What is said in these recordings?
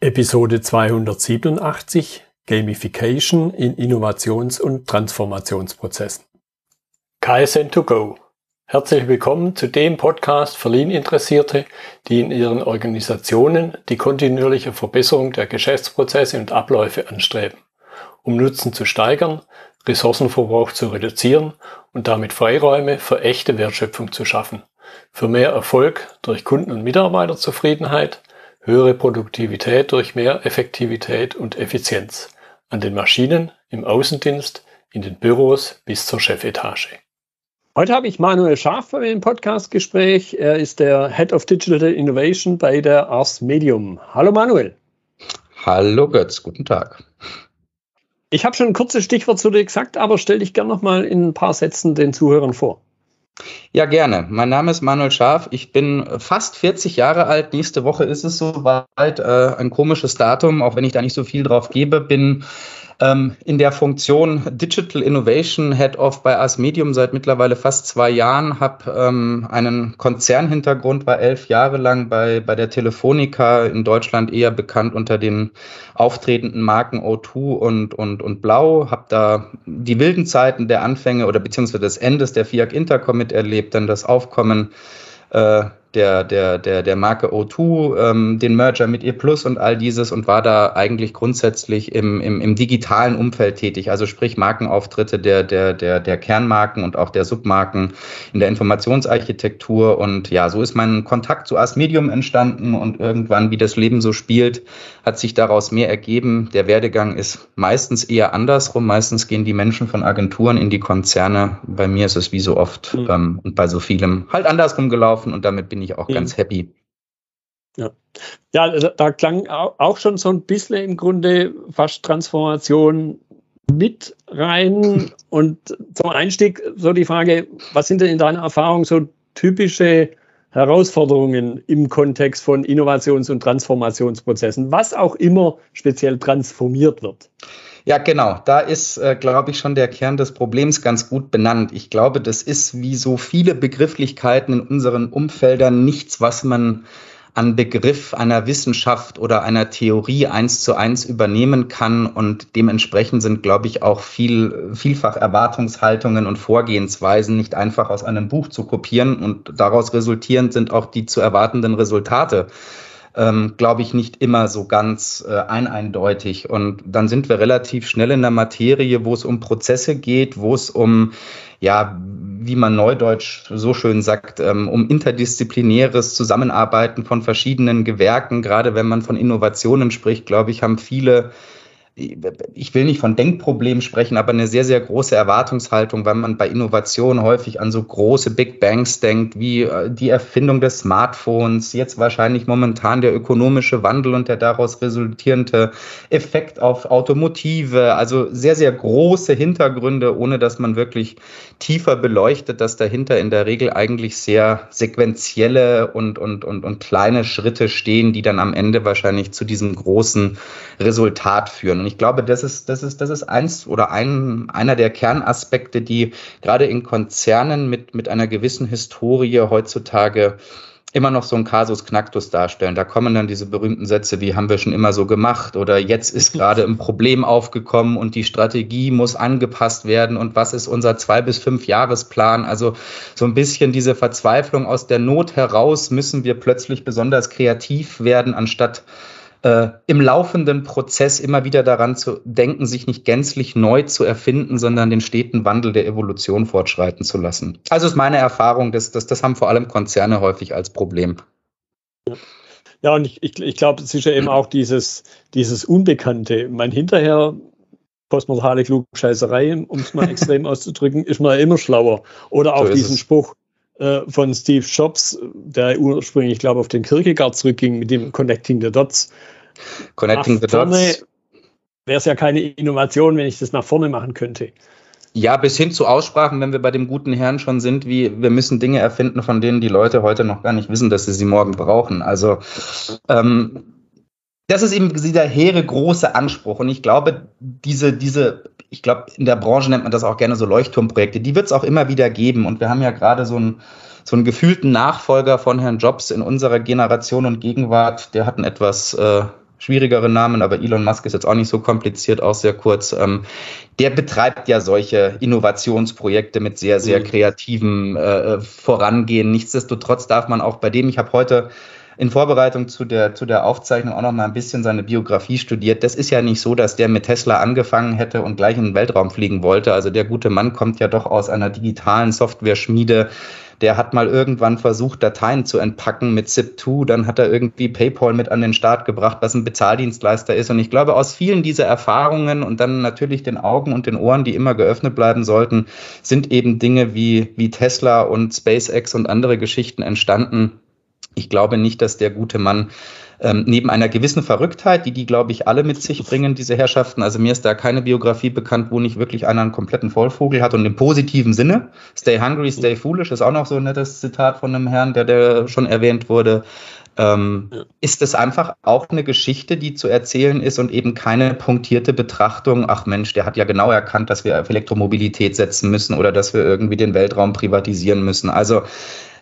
Episode 287 Gamification in Innovations- und Transformationsprozessen. KSN2Go. Herzlich willkommen zu dem Podcast für Lean-Interessierte, die in ihren Organisationen die kontinuierliche Verbesserung der Geschäftsprozesse und Abläufe anstreben, um Nutzen zu steigern, Ressourcenverbrauch zu reduzieren und damit Freiräume für echte Wertschöpfung zu schaffen, für mehr Erfolg durch Kunden- und Mitarbeiterzufriedenheit, höhere Produktivität durch mehr Effektivität und Effizienz an den Maschinen, im Außendienst, in den Büros bis zur Chefetage. Heute habe ich Manuel Scharf bei mir im Podcastgespräch. Er ist der Head of Digital Innovation bei der Ars Medium. Hallo Manuel. Hallo Götz, guten Tag. Ich habe schon ein kurzes Stichwort zu dir gesagt, aber stell dich gerne noch mal in ein paar Sätzen den Zuhörern vor. Ja, gerne. Mein Name ist Manuel Scharf. Ich bin fast 40 Jahre alt. Nächste Woche ist es soweit. Äh, ein komisches Datum, auch wenn ich da nicht so viel drauf gebe. Bin ähm, in der Funktion Digital Innovation Head of bei Ars Medium seit mittlerweile fast zwei Jahren, habe ähm, einen Konzernhintergrund, war elf Jahre lang bei, bei der Telefonica in Deutschland eher bekannt unter den auftretenden Marken O2 und, und, und Blau, habe da die wilden Zeiten der Anfänge oder beziehungsweise des Endes der FIAC Intercom miterlebt, dann das Aufkommen äh, der, der, der, der Marke O2, ähm, den Merger mit ihr Plus und all dieses und war da eigentlich grundsätzlich im, im, im digitalen Umfeld tätig, also sprich Markenauftritte der, der, der, der Kernmarken und auch der Submarken in der Informationsarchitektur und ja, so ist mein Kontakt zu Ars Medium entstanden und irgendwann, wie das Leben so spielt, hat sich daraus mehr ergeben. Der Werdegang ist meistens eher andersrum, meistens gehen die Menschen von Agenturen in die Konzerne, bei mir ist es wie so oft mhm. ähm, und bei so vielem halt andersrum gelaufen und damit bin bin ich auch mhm. ganz happy. Ja. ja, also da klang auch schon so ein bisschen im Grunde fast Transformation mit rein. Und zum Einstieg so die Frage, was sind denn in deiner Erfahrung so typische Herausforderungen im Kontext von Innovations- und Transformationsprozessen, was auch immer speziell transformiert wird? Ja, genau. Da ist, äh, glaube ich, schon der Kern des Problems ganz gut benannt. Ich glaube, das ist wie so viele Begrifflichkeiten in unseren Umfeldern nichts, was man an Begriff einer Wissenschaft oder einer Theorie eins zu eins übernehmen kann. Und dementsprechend sind, glaube ich, auch viel, vielfach Erwartungshaltungen und Vorgehensweisen nicht einfach aus einem Buch zu kopieren. Und daraus resultierend sind auch die zu erwartenden Resultate ähm, glaube ich, nicht immer so ganz äh, eineindeutig. Und dann sind wir relativ schnell in der Materie, wo es um Prozesse geht, wo es um, ja, wie man neudeutsch so schön sagt, ähm, um interdisziplinäres Zusammenarbeiten von verschiedenen Gewerken. Gerade wenn man von Innovationen spricht, glaube ich, haben viele ich will nicht von Denkproblemen sprechen, aber eine sehr, sehr große Erwartungshaltung, weil man bei Innovation häufig an so große Big Bangs denkt, wie äh, die Erfindung des Smartphones, jetzt wahrscheinlich momentan der ökonomische Wandel und der daraus resultierende Effekt auf Automotive. Also sehr, sehr große Hintergründe, ohne dass man wirklich tiefer beleuchtet, dass dahinter in der Regel eigentlich sehr sequentielle und, und, und, und kleine Schritte stehen, die dann am Ende wahrscheinlich zu diesem großen Resultat führen. Und ich glaube, das ist, das ist, das ist eins oder ein, einer der Kernaspekte, die gerade in Konzernen mit, mit einer gewissen Historie heutzutage immer noch so ein Kasus Knacktus darstellen. Da kommen dann diese berühmten Sätze wie haben wir schon immer so gemacht oder jetzt ist gerade ein Problem aufgekommen und die Strategie muss angepasst werden und was ist unser zwei bis fünf Jahresplan? Also so ein bisschen diese Verzweiflung aus der Not heraus müssen wir plötzlich besonders kreativ werden, anstatt äh, im laufenden Prozess immer wieder daran zu denken, sich nicht gänzlich neu zu erfinden, sondern den steten Wandel der Evolution fortschreiten zu lassen. Also ist meine Erfahrung, dass, dass das haben vor allem Konzerne häufig als Problem. Ja, und ich, ich, ich glaube, es ist ja eben auch dieses, dieses Unbekannte. Mein hinterher postmortale Klugscheißerei, um es mal extrem auszudrücken, ist man ja immer schlauer. Oder auch so diesen es. Spruch äh, von Steve Jobs, der ursprünglich, ich glaube, auf den Kierkegaard zurückging mit dem Connecting the Dots. Connecting the Dots. Wäre es ja keine Innovation, wenn ich das nach vorne machen könnte. Ja, bis hin zu Aussprachen, wenn wir bei dem guten Herrn schon sind, wie wir müssen Dinge erfinden, von denen die Leute heute noch gar nicht wissen, dass sie sie morgen brauchen. Also ähm, das ist eben dieser hehre große Anspruch. Und ich glaube, diese, diese, ich glaube, in der Branche nennt man das auch gerne so Leuchtturmprojekte, die wird es auch immer wieder geben. Und wir haben ja gerade so einen, so einen gefühlten Nachfolger von Herrn Jobs in unserer Generation und Gegenwart, der hat ein etwas äh, schwierigere Namen, aber Elon Musk ist jetzt auch nicht so kompliziert, auch sehr kurz. Ähm, der betreibt ja solche Innovationsprojekte mit sehr, sehr mhm. kreativem äh, Vorangehen. Nichtsdestotrotz darf man auch bei dem, ich habe heute in Vorbereitung zu der, zu der Aufzeichnung auch noch mal ein bisschen seine Biografie studiert. Das ist ja nicht so, dass der mit Tesla angefangen hätte und gleich in den Weltraum fliegen wollte. Also der gute Mann kommt ja doch aus einer digitalen Software-Schmiede. Der hat mal irgendwann versucht, Dateien zu entpacken mit ZIP2. Dann hat er irgendwie PayPal mit an den Start gebracht, was ein Bezahldienstleister ist. Und ich glaube, aus vielen dieser Erfahrungen und dann natürlich den Augen und den Ohren, die immer geöffnet bleiben sollten, sind eben Dinge wie, wie Tesla und SpaceX und andere Geschichten entstanden, ich glaube nicht, dass der gute Mann ähm, neben einer gewissen Verrücktheit, die die, glaube ich, alle mit sich bringen, diese Herrschaften. Also mir ist da keine Biografie bekannt, wo nicht wirklich einer einen kompletten Vollvogel hat und im positiven Sinne. Stay hungry, stay foolish ist auch noch so ein nettes Zitat von einem Herrn, der, der schon erwähnt wurde. Ähm, ja. Ist es einfach auch eine Geschichte, die zu erzählen ist und eben keine punktierte Betrachtung, ach Mensch, der hat ja genau erkannt, dass wir auf Elektromobilität setzen müssen oder dass wir irgendwie den Weltraum privatisieren müssen. Also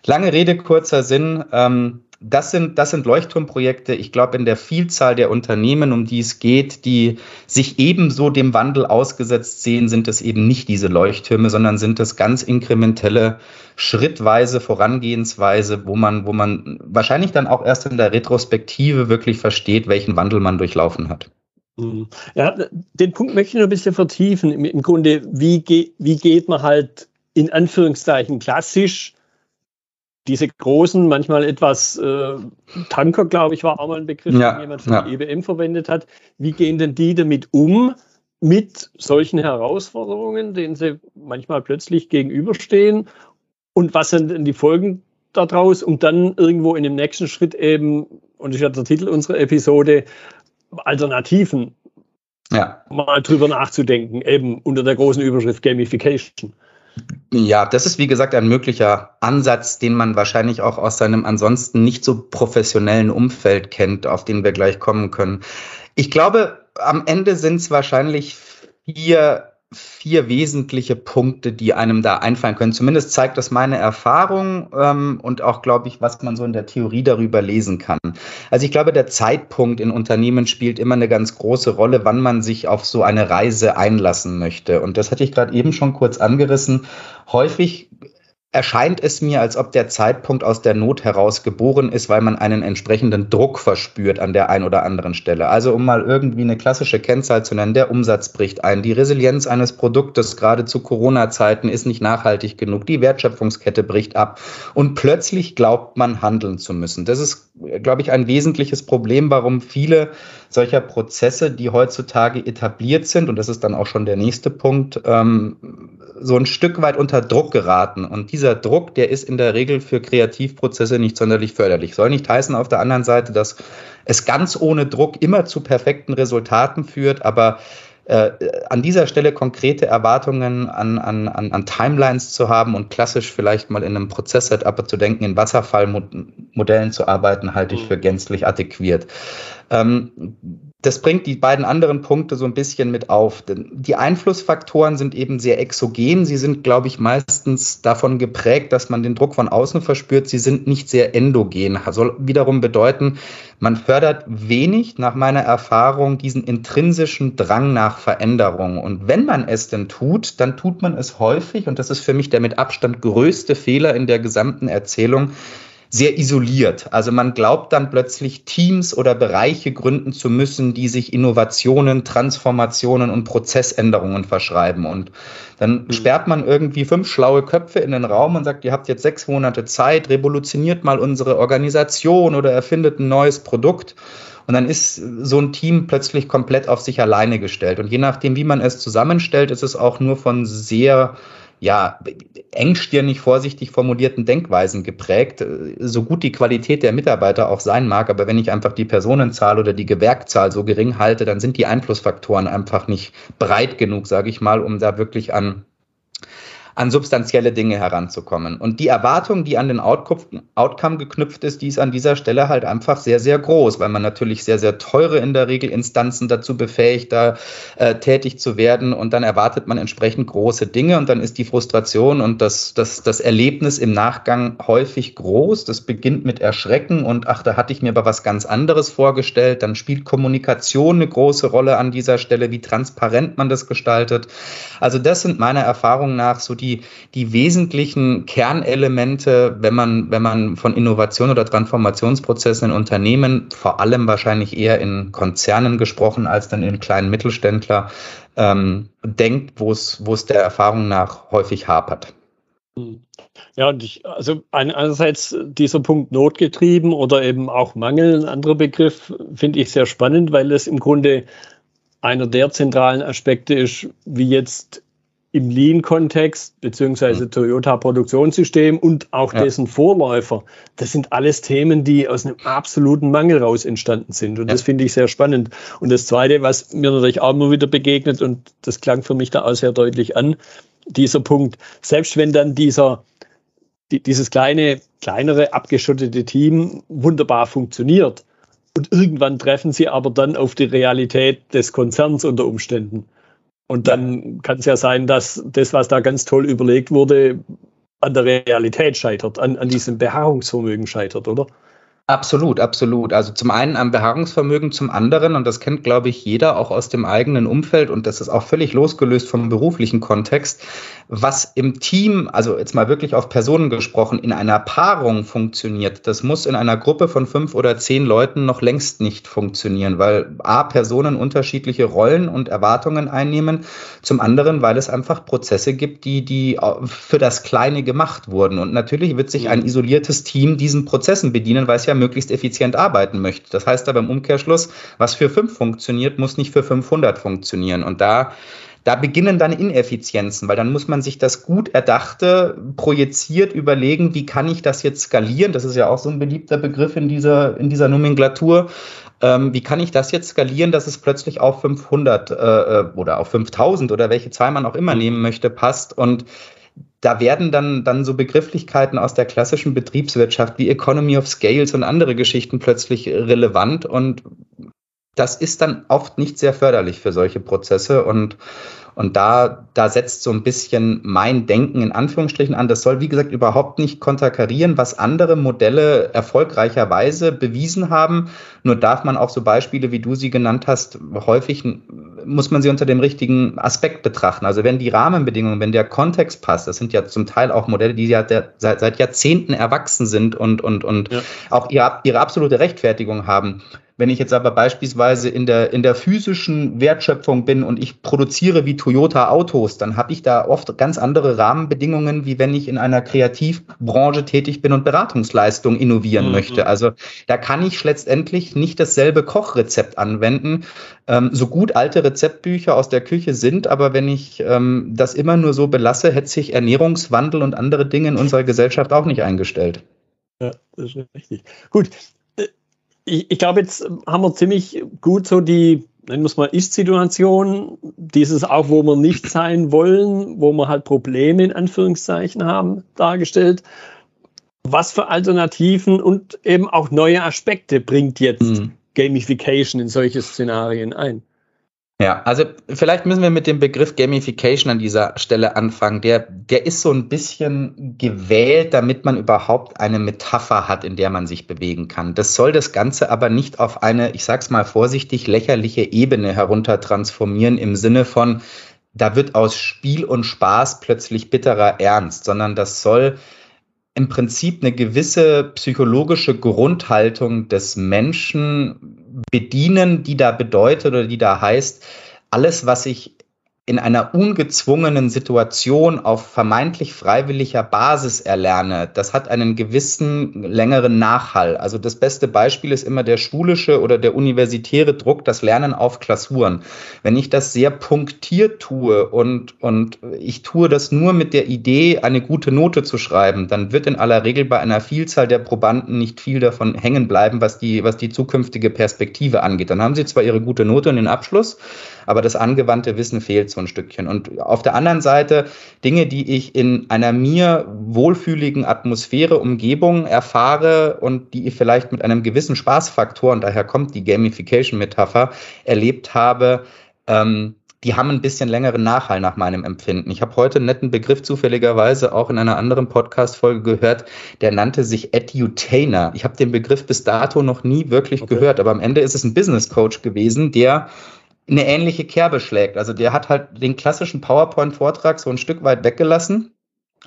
Lange Rede, kurzer Sinn. Ähm, das sind, das sind Leuchtturmprojekte, ich glaube, in der Vielzahl der Unternehmen, um die es geht, die sich ebenso dem Wandel ausgesetzt sehen, sind es eben nicht diese Leuchttürme, sondern sind es ganz inkrementelle, schrittweise Vorangehensweise, wo man, wo man wahrscheinlich dann auch erst in der Retrospektive wirklich versteht, welchen Wandel man durchlaufen hat. Mhm. Ja, den Punkt möchte ich noch ein bisschen vertiefen. Im, Grunde, wie, ge wie geht man halt in Anführungszeichen klassisch diese großen, manchmal etwas äh, Tanker, glaube ich, war auch mal ein Begriff, ja, den jemand von ja. EBM verwendet hat. Wie gehen denn die damit um, mit solchen Herausforderungen, denen sie manchmal plötzlich gegenüberstehen? Und was sind denn die Folgen daraus, um dann irgendwo in dem nächsten Schritt eben, und das ist ja der Titel unserer Episode, Alternativen ja. mal drüber nachzudenken, eben unter der großen Überschrift Gamification. Ja, das ist wie gesagt ein möglicher Ansatz, den man wahrscheinlich auch aus seinem ansonsten nicht so professionellen Umfeld kennt, auf den wir gleich kommen können. Ich glaube, am Ende sind es wahrscheinlich vier vier wesentliche Punkte, die einem da einfallen können. Zumindest zeigt das meine Erfahrung ähm, und auch, glaube ich, was man so in der Theorie darüber lesen kann. Also ich glaube, der Zeitpunkt in Unternehmen spielt immer eine ganz große Rolle, wann man sich auf so eine Reise einlassen möchte. Und das hatte ich gerade eben schon kurz angerissen. Häufig erscheint es mir, als ob der Zeitpunkt aus der Not heraus geboren ist, weil man einen entsprechenden Druck verspürt an der einen oder anderen Stelle. Also um mal irgendwie eine klassische Kennzahl zu nennen, der Umsatz bricht ein, die Resilienz eines Produktes gerade zu Corona-Zeiten ist nicht nachhaltig genug, die Wertschöpfungskette bricht ab und plötzlich glaubt man handeln zu müssen. Das ist, glaube ich, ein wesentliches Problem, warum viele solcher Prozesse, die heutzutage etabliert sind, und das ist dann auch schon der nächste Punkt, ähm, so ein Stück weit unter Druck geraten. Und dieser Druck, der ist in der Regel für Kreativprozesse nicht sonderlich förderlich. Soll nicht heißen auf der anderen Seite, dass es ganz ohne Druck immer zu perfekten Resultaten führt, aber äh, an dieser Stelle konkrete Erwartungen an, an, an, an Timelines zu haben und klassisch vielleicht mal in einem Prozess-Setup zu denken, in Wasserfallmodellen zu arbeiten, halte ich mhm. für gänzlich adäquiert. Ähm, das bringt die beiden anderen Punkte so ein bisschen mit auf. Die Einflussfaktoren sind eben sehr exogen. Sie sind, glaube ich, meistens davon geprägt, dass man den Druck von außen verspürt. Sie sind nicht sehr endogen. Soll wiederum bedeuten, man fördert wenig, nach meiner Erfahrung, diesen intrinsischen Drang nach Veränderung. Und wenn man es denn tut, dann tut man es häufig. Und das ist für mich der mit Abstand größte Fehler in der gesamten Erzählung sehr isoliert. Also man glaubt dann plötzlich Teams oder Bereiche gründen zu müssen, die sich Innovationen, Transformationen und Prozessänderungen verschreiben. Und dann mhm. sperrt man irgendwie fünf schlaue Köpfe in den Raum und sagt, ihr habt jetzt sechs Monate Zeit, revolutioniert mal unsere Organisation oder erfindet ein neues Produkt. Und dann ist so ein Team plötzlich komplett auf sich alleine gestellt. Und je nachdem, wie man es zusammenstellt, ist es auch nur von sehr ja, engstirnig vorsichtig formulierten Denkweisen geprägt, so gut die Qualität der Mitarbeiter auch sein mag, aber wenn ich einfach die Personenzahl oder die Gewerkzahl so gering halte, dann sind die Einflussfaktoren einfach nicht breit genug, sage ich mal, um da wirklich an an substanzielle Dinge heranzukommen. Und die Erwartung, die an den Outcome geknüpft ist, die ist an dieser Stelle halt einfach sehr, sehr groß, weil man natürlich sehr, sehr teure in der Regel Instanzen dazu befähigt, da äh, tätig zu werden. Und dann erwartet man entsprechend große Dinge und dann ist die Frustration und das, das, das Erlebnis im Nachgang häufig groß. Das beginnt mit Erschrecken und ach, da hatte ich mir aber was ganz anderes vorgestellt. Dann spielt Kommunikation eine große Rolle an dieser Stelle, wie transparent man das gestaltet. Also das sind meiner Erfahrung nach so die, die wesentlichen Kernelemente, wenn man, wenn man von Innovation oder Transformationsprozessen in Unternehmen, vor allem wahrscheinlich eher in Konzernen gesprochen als dann in kleinen Mittelständler, ähm, denkt, wo es, wo es der Erfahrung nach häufig hapert. Ja, und ich, also einerseits dieser Punkt notgetrieben oder eben auch Mangel, ein anderer Begriff, finde ich sehr spannend, weil es im Grunde einer der zentralen Aspekte ist, wie jetzt im Lean-Kontext, beziehungsweise mhm. Toyota-Produktionssystem und auch ja. dessen Vorläufer, das sind alles Themen, die aus einem absoluten Mangel raus entstanden sind. Und ja. das finde ich sehr spannend. Und das Zweite, was mir natürlich auch immer wieder begegnet, und das klang für mich da auch sehr deutlich an, dieser Punkt, selbst wenn dann dieser, die, dieses kleine, kleinere, abgeschottete Team wunderbar funktioniert, und irgendwann treffen sie aber dann auf die Realität des Konzerns unter Umständen. Und dann kann es ja sein, dass das, was da ganz toll überlegt wurde, an der Realität scheitert, an, an diesem Beharrungsvermögen scheitert, oder? Absolut, absolut. Also zum einen am Beharrungsvermögen, zum anderen, und das kennt, glaube ich, jeder auch aus dem eigenen Umfeld, und das ist auch völlig losgelöst vom beruflichen Kontext, was im Team, also jetzt mal wirklich auf Personen gesprochen, in einer Paarung funktioniert, das muss in einer Gruppe von fünf oder zehn Leuten noch längst nicht funktionieren, weil A, Personen unterschiedliche Rollen und Erwartungen einnehmen, zum anderen, weil es einfach Prozesse gibt, die, die für das Kleine gemacht wurden. Und natürlich wird sich ein isoliertes Team diesen Prozessen bedienen, weil es ja möglichst effizient arbeiten möchte. Das heißt aber im Umkehrschluss, was für fünf funktioniert, muss nicht für 500 funktionieren. Und da da beginnen dann Ineffizienzen, weil dann muss man sich das gut erdachte, projiziert überlegen, wie kann ich das jetzt skalieren? Das ist ja auch so ein beliebter Begriff in dieser, in dieser Nomenklatur. Ähm, wie kann ich das jetzt skalieren, dass es plötzlich auf 500 äh, äh, oder auf 5000 oder welche Zahl man auch immer nehmen möchte, passt? Und da werden dann, dann so Begrifflichkeiten aus der klassischen Betriebswirtschaft wie Economy of Scales und andere Geschichten plötzlich relevant und das ist dann oft nicht sehr förderlich für solche Prozesse und und da, da setzt so ein bisschen mein Denken in Anführungsstrichen an. Das soll, wie gesagt, überhaupt nicht konterkarieren, was andere Modelle erfolgreicherweise bewiesen haben. Nur darf man auch so Beispiele, wie du sie genannt hast, häufig muss man sie unter dem richtigen Aspekt betrachten. Also wenn die Rahmenbedingungen, wenn der Kontext passt, das sind ja zum Teil auch Modelle, die ja der, seit, seit Jahrzehnten erwachsen sind und, und, und ja. auch ihre, ihre absolute Rechtfertigung haben wenn ich jetzt aber beispielsweise in der, in der physischen Wertschöpfung bin und ich produziere wie Toyota Autos, dann habe ich da oft ganz andere Rahmenbedingungen, wie wenn ich in einer Kreativbranche tätig bin und Beratungsleistungen innovieren mhm. möchte. Also da kann ich letztendlich nicht dasselbe Kochrezept anwenden, ähm, so gut alte Rezeptbücher aus der Küche sind, aber wenn ich ähm, das immer nur so belasse, hätte sich Ernährungswandel und andere Dinge in unserer Gesellschaft auch nicht eingestellt. Ja, das ist richtig. Gut, ich, ich glaube, jetzt haben wir ziemlich gut so die, nennen wir es mal, Ist-Situation, dieses auch, wo wir nicht sein wollen, wo wir halt Probleme in Anführungszeichen haben, dargestellt. Was für Alternativen und eben auch neue Aspekte bringt jetzt mhm. Gamification in solche Szenarien ein? Ja, also vielleicht müssen wir mit dem Begriff Gamification an dieser Stelle anfangen. Der, der ist so ein bisschen gewählt, damit man überhaupt eine Metapher hat, in der man sich bewegen kann. Das soll das Ganze aber nicht auf eine, ich sag's mal vorsichtig, lächerliche Ebene herunter transformieren im Sinne von, da wird aus Spiel und Spaß plötzlich bitterer Ernst, sondern das soll im Prinzip eine gewisse psychologische Grundhaltung des Menschen bedienen, die da bedeutet oder die da heißt, alles, was ich in einer ungezwungenen Situation auf vermeintlich freiwilliger Basis erlerne, das hat einen gewissen längeren Nachhall. Also das beste Beispiel ist immer der schulische oder der universitäre Druck, das Lernen auf Klausuren. Wenn ich das sehr punktiert tue und, und ich tue das nur mit der Idee, eine gute Note zu schreiben, dann wird in aller Regel bei einer Vielzahl der Probanden nicht viel davon hängen bleiben, was die, was die zukünftige Perspektive angeht. Dann haben sie zwar ihre gute Note und den Abschluss, aber das angewandte Wissen fehlt so ein Stückchen. Und auf der anderen Seite Dinge, die ich in einer mir wohlfühligen Atmosphäre, Umgebung erfahre und die ich vielleicht mit einem gewissen Spaßfaktor, und daher kommt die Gamification-Metapher, erlebt habe, ähm, die haben ein bisschen längeren Nachhall nach meinem Empfinden. Ich habe heute einen netten Begriff zufälligerweise auch in einer anderen Podcast-Folge gehört, der nannte sich Edutainer. Ich habe den Begriff bis dato noch nie wirklich okay. gehört, aber am Ende ist es ein Business Coach gewesen, der eine ähnliche Kerbe schlägt. Also der hat halt den klassischen PowerPoint-Vortrag so ein Stück weit weggelassen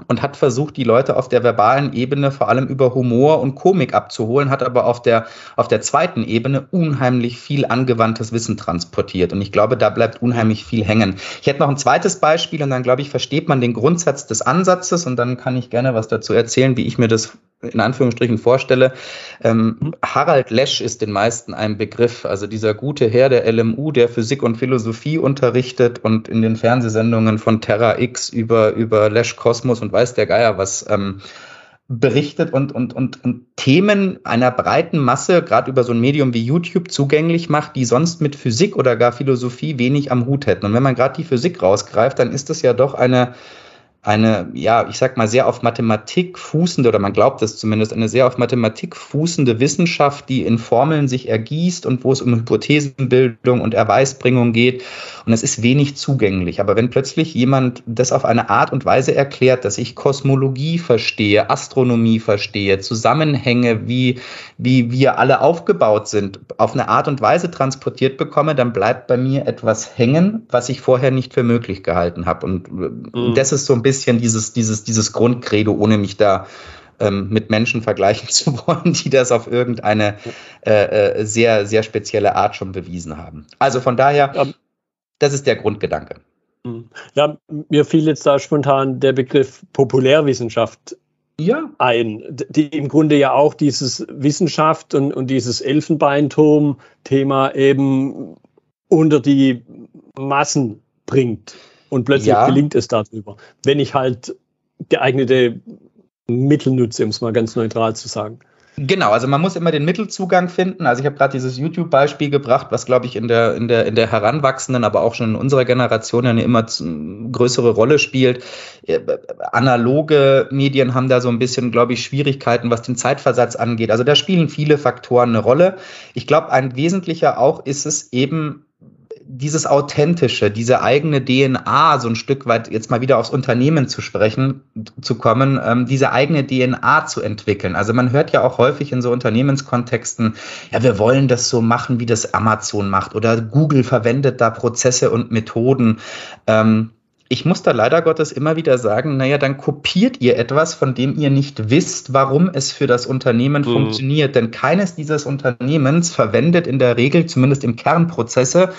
und hat versucht, die Leute auf der verbalen Ebene vor allem über Humor und Komik abzuholen, hat aber auf der, auf der zweiten Ebene unheimlich viel angewandtes Wissen transportiert. Und ich glaube, da bleibt unheimlich viel hängen. Ich hätte noch ein zweites Beispiel und dann, glaube ich, versteht man den Grundsatz des Ansatzes und dann kann ich gerne was dazu erzählen, wie ich mir das in Anführungsstrichen vorstelle. Ähm, mhm. Harald Lesch ist den meisten ein Begriff, also dieser gute Herr der LMU, der Physik und Philosophie unterrichtet und in den Fernsehsendungen von Terra X über, über Lesch Kosmos und weiß der Geier was ähm, berichtet und, und, und, und Themen einer breiten Masse, gerade über so ein Medium wie YouTube, zugänglich macht, die sonst mit Physik oder gar Philosophie wenig am Hut hätten. Und wenn man gerade die Physik rausgreift, dann ist das ja doch eine eine, ja, ich sag mal, sehr auf Mathematik fußende, oder man glaubt es zumindest, eine sehr auf Mathematik fußende Wissenschaft, die in Formeln sich ergießt und wo es um Hypothesenbildung und Erweisbringung geht. Und es ist wenig zugänglich. Aber wenn plötzlich jemand das auf eine Art und Weise erklärt, dass ich Kosmologie verstehe, Astronomie verstehe, Zusammenhänge, wie, wie wir alle aufgebaut sind, auf eine Art und Weise transportiert bekomme, dann bleibt bei mir etwas hängen, was ich vorher nicht für möglich gehalten habe. Und mhm. das ist so ein bisschen bisschen dieses, dieses, dieses Grundcredo, ohne mich da ähm, mit Menschen vergleichen zu wollen, die das auf irgendeine äh, äh, sehr, sehr spezielle Art schon bewiesen haben. Also von daher, ja. das ist der Grundgedanke. Hm. Ja, mir fiel jetzt da spontan der Begriff Populärwissenschaft ja. ein, die im Grunde ja auch dieses Wissenschaft und, und dieses Elfenbeinturm-Thema eben unter die Massen bringt. Und plötzlich ja. gelingt es darüber. Wenn ich halt geeignete Mittel nutze, um es mal ganz neutral zu sagen. Genau, also man muss immer den Mittelzugang finden. Also ich habe gerade dieses YouTube-Beispiel gebracht, was glaube ich in der, in, der, in der heranwachsenden, aber auch schon in unserer Generation eine immer größere Rolle spielt. Äh, analoge Medien haben da so ein bisschen, glaube ich, Schwierigkeiten, was den Zeitversatz angeht. Also da spielen viele Faktoren eine Rolle. Ich glaube, ein wesentlicher auch ist es eben, dieses Authentische, diese eigene DNA, so ein Stück weit jetzt mal wieder aufs Unternehmen zu sprechen, zu kommen, ähm, diese eigene DNA zu entwickeln. Also man hört ja auch häufig in so Unternehmenskontexten, ja, wir wollen das so machen, wie das Amazon macht oder Google verwendet da Prozesse und Methoden. Ähm, ich muss da leider Gottes immer wieder sagen, naja, dann kopiert ihr etwas, von dem ihr nicht wisst, warum es für das Unternehmen mhm. funktioniert. Denn keines dieses Unternehmens verwendet in der Regel, zumindest im Kern, Prozesse,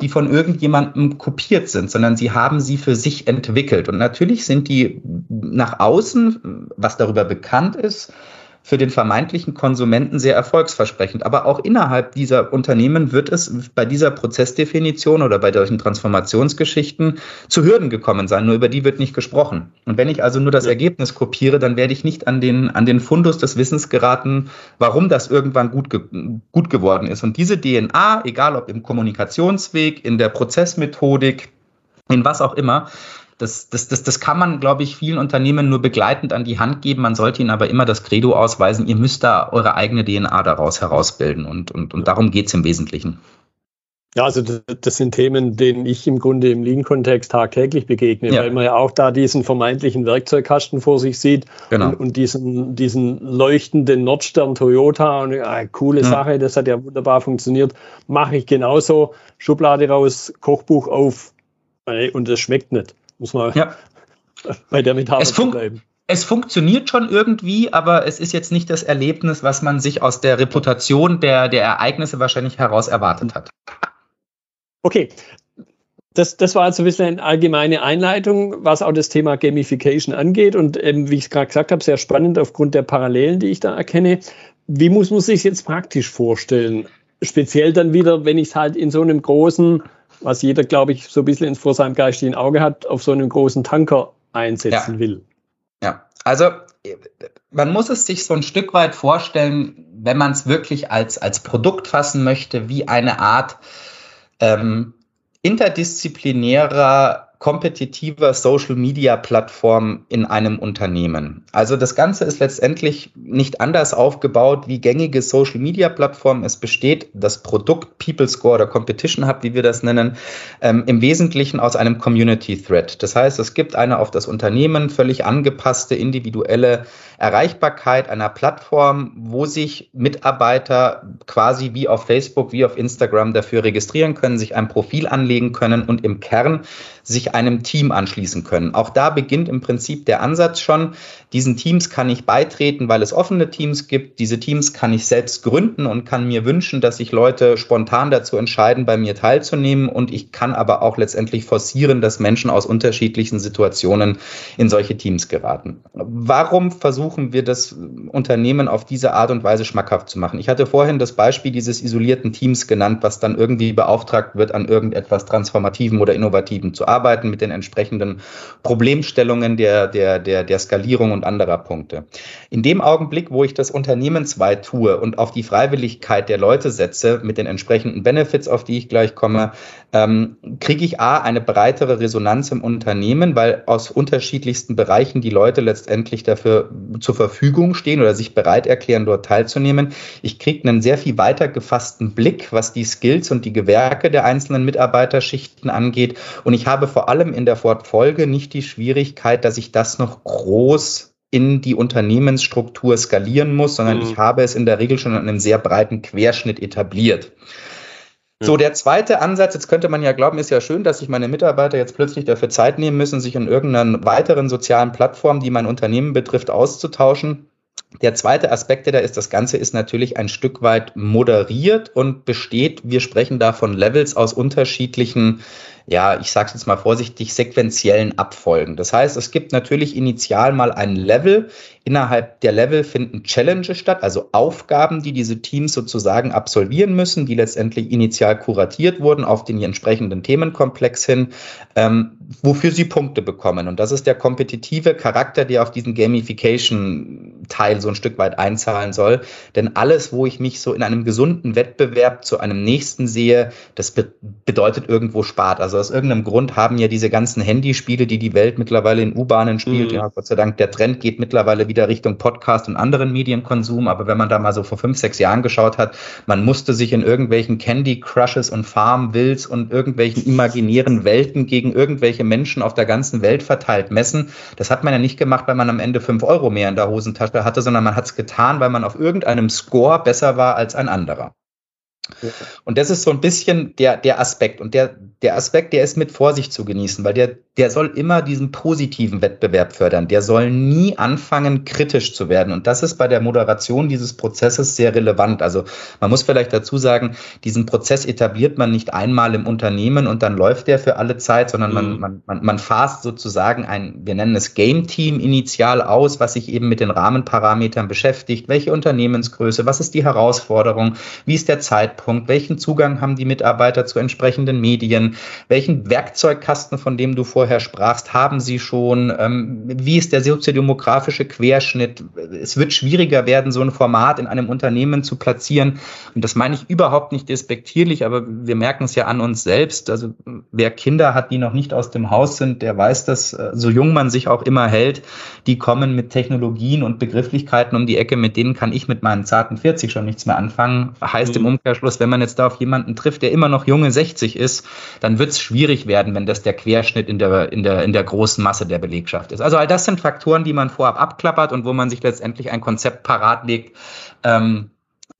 die von irgendjemandem kopiert sind, sondern sie haben sie für sich entwickelt. Und natürlich sind die nach außen, was darüber bekannt ist, für den vermeintlichen Konsumenten sehr erfolgsversprechend. Aber auch innerhalb dieser Unternehmen wird es bei dieser Prozessdefinition oder bei solchen Transformationsgeschichten zu Hürden gekommen sein. Nur über die wird nicht gesprochen. Und wenn ich also nur das Ergebnis kopiere, dann werde ich nicht an den, an den Fundus des Wissens geraten, warum das irgendwann gut, ge gut geworden ist. Und diese DNA, egal ob im Kommunikationsweg, in der Prozessmethodik, in was auch immer, das, das, das, das kann man, glaube ich, vielen Unternehmen nur begleitend an die Hand geben. Man sollte ihnen aber immer das Credo ausweisen, ihr müsst da eure eigene DNA daraus herausbilden. Und, und, und darum geht es im Wesentlichen. Ja, also das sind Themen, denen ich im Grunde im Lean-Kontext tagtäglich begegne, ja. weil man ja auch da diesen vermeintlichen Werkzeugkasten vor sich sieht genau. und, und, diesen, diesen leuchtenden Nordstern Toyota und eine äh, coole ja. Sache, das hat ja wunderbar funktioniert, mache ich genauso, Schublade raus, Kochbuch auf äh, und es schmeckt nicht. Muss man ja. bei der Metapher bleiben. Es funktioniert schon irgendwie, aber es ist jetzt nicht das Erlebnis, was man sich aus der Reputation der, der Ereignisse wahrscheinlich heraus erwartet hat. Okay, das, das war also ein bisschen eine allgemeine Einleitung, was auch das Thema Gamification angeht. Und ähm, wie ich es gerade gesagt habe, sehr spannend aufgrund der Parallelen, die ich da erkenne. Wie muss man sich jetzt praktisch vorstellen? Speziell dann wieder, wenn ich es halt in so einem großen was jeder, glaube ich, so ein bisschen vor seinem geistigen Auge hat, auf so einen großen Tanker einsetzen ja. will. Ja, also man muss es sich so ein Stück weit vorstellen, wenn man es wirklich als, als Produkt fassen möchte, wie eine Art ähm, interdisziplinärer kompetitiver Social-Media-Plattform in einem Unternehmen. Also das Ganze ist letztendlich nicht anders aufgebaut wie gängige Social-Media-Plattformen. Es besteht das Produkt People Score oder Competition Hub, wie wir das nennen, ähm, im Wesentlichen aus einem Community-Thread. Das heißt, es gibt eine auf das Unternehmen völlig angepasste individuelle Erreichbarkeit einer Plattform, wo sich Mitarbeiter quasi wie auf Facebook, wie auf Instagram dafür registrieren können, sich ein Profil anlegen können und im Kern sich einem Team anschließen können. Auch da beginnt im Prinzip der Ansatz schon. Diesen Teams kann ich beitreten, weil es offene Teams gibt. Diese Teams kann ich selbst gründen und kann mir wünschen, dass sich Leute spontan dazu entscheiden, bei mir teilzunehmen. Und ich kann aber auch letztendlich forcieren, dass Menschen aus unterschiedlichen Situationen in solche Teams geraten. Warum versuchen wir das Unternehmen auf diese Art und Weise schmackhaft zu machen? Ich hatte vorhin das Beispiel dieses isolierten Teams genannt, was dann irgendwie beauftragt wird, an irgendetwas Transformativen oder Innovativen zu arbeiten arbeiten mit den entsprechenden Problemstellungen der, der, der, der Skalierung und anderer Punkte. In dem Augenblick, wo ich das unternehmensweit tue und auf die Freiwilligkeit der Leute setze, mit den entsprechenden Benefits, auf die ich gleich komme, ähm, kriege ich A, eine breitere Resonanz im Unternehmen, weil aus unterschiedlichsten Bereichen die Leute letztendlich dafür zur Verfügung stehen oder sich bereit erklären, dort teilzunehmen. Ich kriege einen sehr viel weiter gefassten Blick, was die Skills und die Gewerke der einzelnen Mitarbeiterschichten angeht. Und ich habe vor allem in der Fortfolge nicht die Schwierigkeit, dass ich das noch groß in die Unternehmensstruktur skalieren muss, sondern mhm. ich habe es in der Regel schon an einem sehr breiten Querschnitt etabliert. So, der zweite Ansatz, jetzt könnte man ja glauben, ist ja schön, dass sich meine Mitarbeiter jetzt plötzlich dafür Zeit nehmen müssen, sich in irgendeiner weiteren sozialen Plattform, die mein Unternehmen betrifft, auszutauschen. Der zweite Aspekt, der da ist, das Ganze ist natürlich ein Stück weit moderiert und besteht, wir sprechen da von Levels aus unterschiedlichen ja, ich sage es jetzt mal vorsichtig, sequenziellen Abfolgen. Das heißt, es gibt natürlich initial mal ein Level. Innerhalb der Level finden Challenges statt, also Aufgaben, die diese Teams sozusagen absolvieren müssen, die letztendlich initial kuratiert wurden auf den entsprechenden Themenkomplex hin, ähm, wofür sie Punkte bekommen. Und das ist der kompetitive Charakter, der auf diesen Gamification-Teil so ein Stück weit einzahlen soll. Denn alles, wo ich mich so in einem gesunden Wettbewerb zu einem nächsten sehe, das be bedeutet irgendwo Spart. Also aus irgendeinem Grund haben ja diese ganzen Handyspiele, die die Welt mittlerweile in U-Bahnen spielt, mhm. ja, Gott sei Dank, der Trend geht mittlerweile wieder Richtung Podcast und anderen Medienkonsum. Aber wenn man da mal so vor fünf, sechs Jahren geschaut hat, man musste sich in irgendwelchen Candy Crushes und Farm Wills und irgendwelchen imaginären Welten gegen irgendwelche Menschen auf der ganzen Welt verteilt messen. Das hat man ja nicht gemacht, weil man am Ende fünf Euro mehr in der Hosentasche hatte, sondern man hat es getan, weil man auf irgendeinem Score besser war als ein anderer. Und das ist so ein bisschen der, der Aspekt. Und der, der Aspekt, der ist mit Vorsicht zu genießen, weil der, der soll immer diesen positiven Wettbewerb fördern. Der soll nie anfangen, kritisch zu werden. Und das ist bei der Moderation dieses Prozesses sehr relevant. Also man muss vielleicht dazu sagen, diesen Prozess etabliert man nicht einmal im Unternehmen und dann läuft der für alle Zeit, sondern man, mhm. man, man, man fasst sozusagen ein, wir nennen es Game Team initial aus, was sich eben mit den Rahmenparametern beschäftigt. Welche Unternehmensgröße? Was ist die Herausforderung? Wie ist der Zeitpunkt? Zeitpunkt? Welchen Zugang haben die Mitarbeiter zu entsprechenden Medien? Welchen Werkzeugkasten, von dem du vorher sprachst, haben sie schon? Ähm, wie ist der soziodemografische Querschnitt? Es wird schwieriger werden, so ein Format in einem Unternehmen zu platzieren. Und das meine ich überhaupt nicht despektierlich, aber wir merken es ja an uns selbst. Also wer Kinder hat, die noch nicht aus dem Haus sind, der weiß dass äh, so jung man sich auch immer hält. Die kommen mit Technologien und Begrifflichkeiten um die Ecke, mit denen kann ich mit meinen zarten 40 schon nichts mehr anfangen. Heißt mhm. im Umkehrschluss, Umkehrschluss, wenn man jetzt da auf jemanden trifft, der immer noch junge 60 ist, dann wird es schwierig werden, wenn das der Querschnitt in der, in, der, in der großen Masse der Belegschaft ist. Also all das sind Faktoren, die man vorab abklappert und wo man sich letztendlich ein Konzept parat legt, ähm,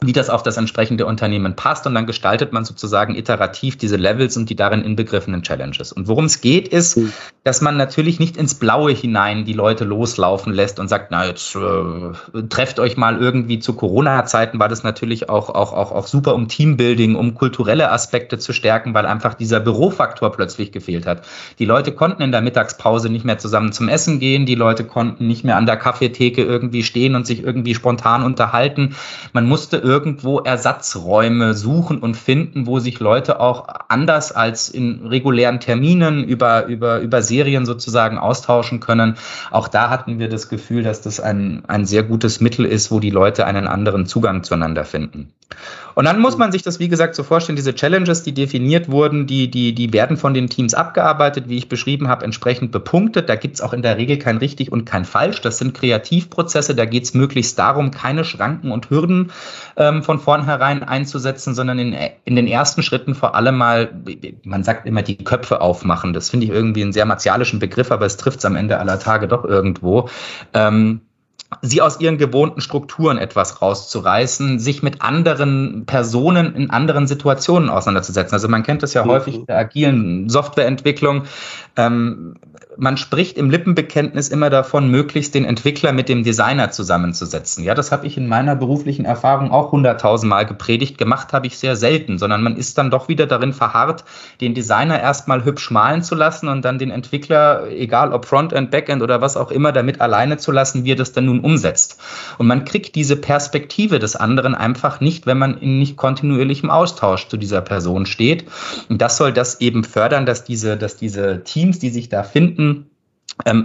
wie das auf das entsprechende Unternehmen passt. Und dann gestaltet man sozusagen iterativ diese Levels und die darin inbegriffenen Challenges. Und worum es geht, ist, mhm. dass man natürlich nicht ins Blaue hinein die Leute loslaufen lässt und sagt, na, jetzt äh, trefft euch mal irgendwie zu Corona-Zeiten, war das natürlich auch, auch, auch, auch super, um Teambuilding, um kulturelle Aspekte zu stärken, weil einfach dieser Bürofaktor plötzlich gefehlt hat. Die Leute konnten in der Mittagspause nicht mehr zusammen zum Essen gehen, die Leute konnten nicht mehr an der Kaffeetheke irgendwie stehen und sich irgendwie spontan unterhalten. Man musste irgendwo Ersatzräume suchen und finden, wo sich Leute auch anders als in regulären Terminen über, über, über Serien sozusagen austauschen können. Auch da hatten wir das Gefühl, dass das ein, ein sehr gutes Mittel ist, wo die Leute einen anderen Zugang zueinander finden. Und dann muss man sich das, wie gesagt, so vorstellen, diese Challenges, die definiert wurden, die, die, die werden von den Teams abgearbeitet, wie ich beschrieben habe, entsprechend bepunktet. Da gibt es auch in der Regel kein richtig und kein falsch. Das sind Kreativprozesse, da geht es möglichst darum, keine Schranken und Hürden ähm, von vornherein einzusetzen, sondern in, in den ersten Schritten vor allem mal, man sagt immer, die Köpfe aufmachen. Das finde ich irgendwie einen sehr martialischen Begriff, aber es trifft es am Ende aller Tage doch irgendwo. Ähm, sie aus ihren gewohnten Strukturen etwas rauszureißen, sich mit anderen Personen in anderen Situationen auseinanderzusetzen. Also man kennt das ja mhm. häufig in der agilen Softwareentwicklung. Ähm, man spricht im Lippenbekenntnis immer davon, möglichst den Entwickler mit dem Designer zusammenzusetzen. Ja, das habe ich in meiner beruflichen Erfahrung auch hunderttausendmal gepredigt. Gemacht habe ich sehr selten, sondern man ist dann doch wieder darin verharrt, den Designer erstmal hübsch malen zu lassen und dann den Entwickler, egal ob Frontend, Backend oder was auch immer, damit alleine zu lassen, wie er das dann nun umsetzt. Und man kriegt diese Perspektive des anderen einfach nicht, wenn man in nicht kontinuierlichem Austausch zu dieser Person steht. Und das soll das eben fördern, dass diese, dass diese Teams, die sich da finden,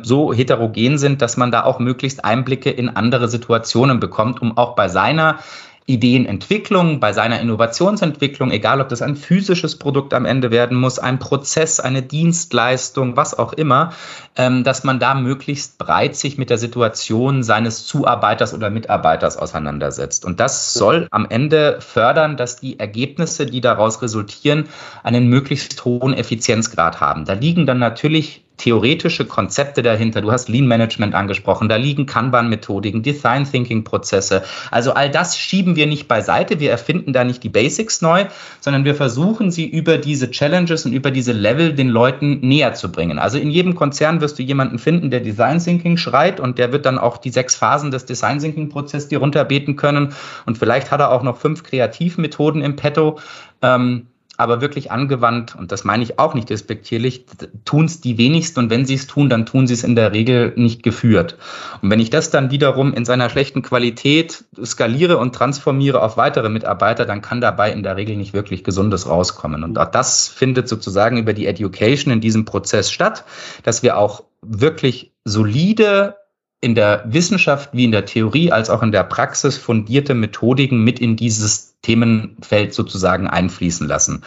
so heterogen sind, dass man da auch möglichst Einblicke in andere Situationen bekommt, um auch bei seiner Ideenentwicklung, bei seiner Innovationsentwicklung, egal ob das ein physisches Produkt am Ende werden muss, ein Prozess, eine Dienstleistung, was auch immer, ähm, dass man da möglichst breit sich mit der Situation seines Zuarbeiters oder Mitarbeiters auseinandersetzt. Und das soll am Ende fördern, dass die Ergebnisse, die daraus resultieren, einen möglichst hohen Effizienzgrad haben. Da liegen dann natürlich theoretische Konzepte dahinter. Du hast Lean Management angesprochen, da liegen Kanban-Methodiken, Design Thinking-Prozesse. Also all das schieben wir nicht beiseite. Wir erfinden da nicht die Basics neu, sondern wir versuchen sie über diese Challenges und über diese Level den Leuten näher zu bringen. Also in jedem Konzern wirst du jemanden finden, der Design Thinking schreit und der wird dann auch die sechs Phasen des Design Thinking-Prozesses dir runterbeten können. Und vielleicht hat er auch noch fünf Kreativmethoden im Petto. Ähm, aber wirklich angewandt, und das meine ich auch nicht despektierlich, tun es die wenigsten und wenn sie es tun, dann tun sie es in der Regel nicht geführt. Und wenn ich das dann wiederum in seiner schlechten Qualität skaliere und transformiere auf weitere Mitarbeiter, dann kann dabei in der Regel nicht wirklich Gesundes rauskommen. Und auch das findet sozusagen über die Education in diesem Prozess statt, dass wir auch wirklich solide in der Wissenschaft wie in der Theorie als auch in der Praxis fundierte Methodiken mit in dieses Themenfeld sozusagen einfließen lassen.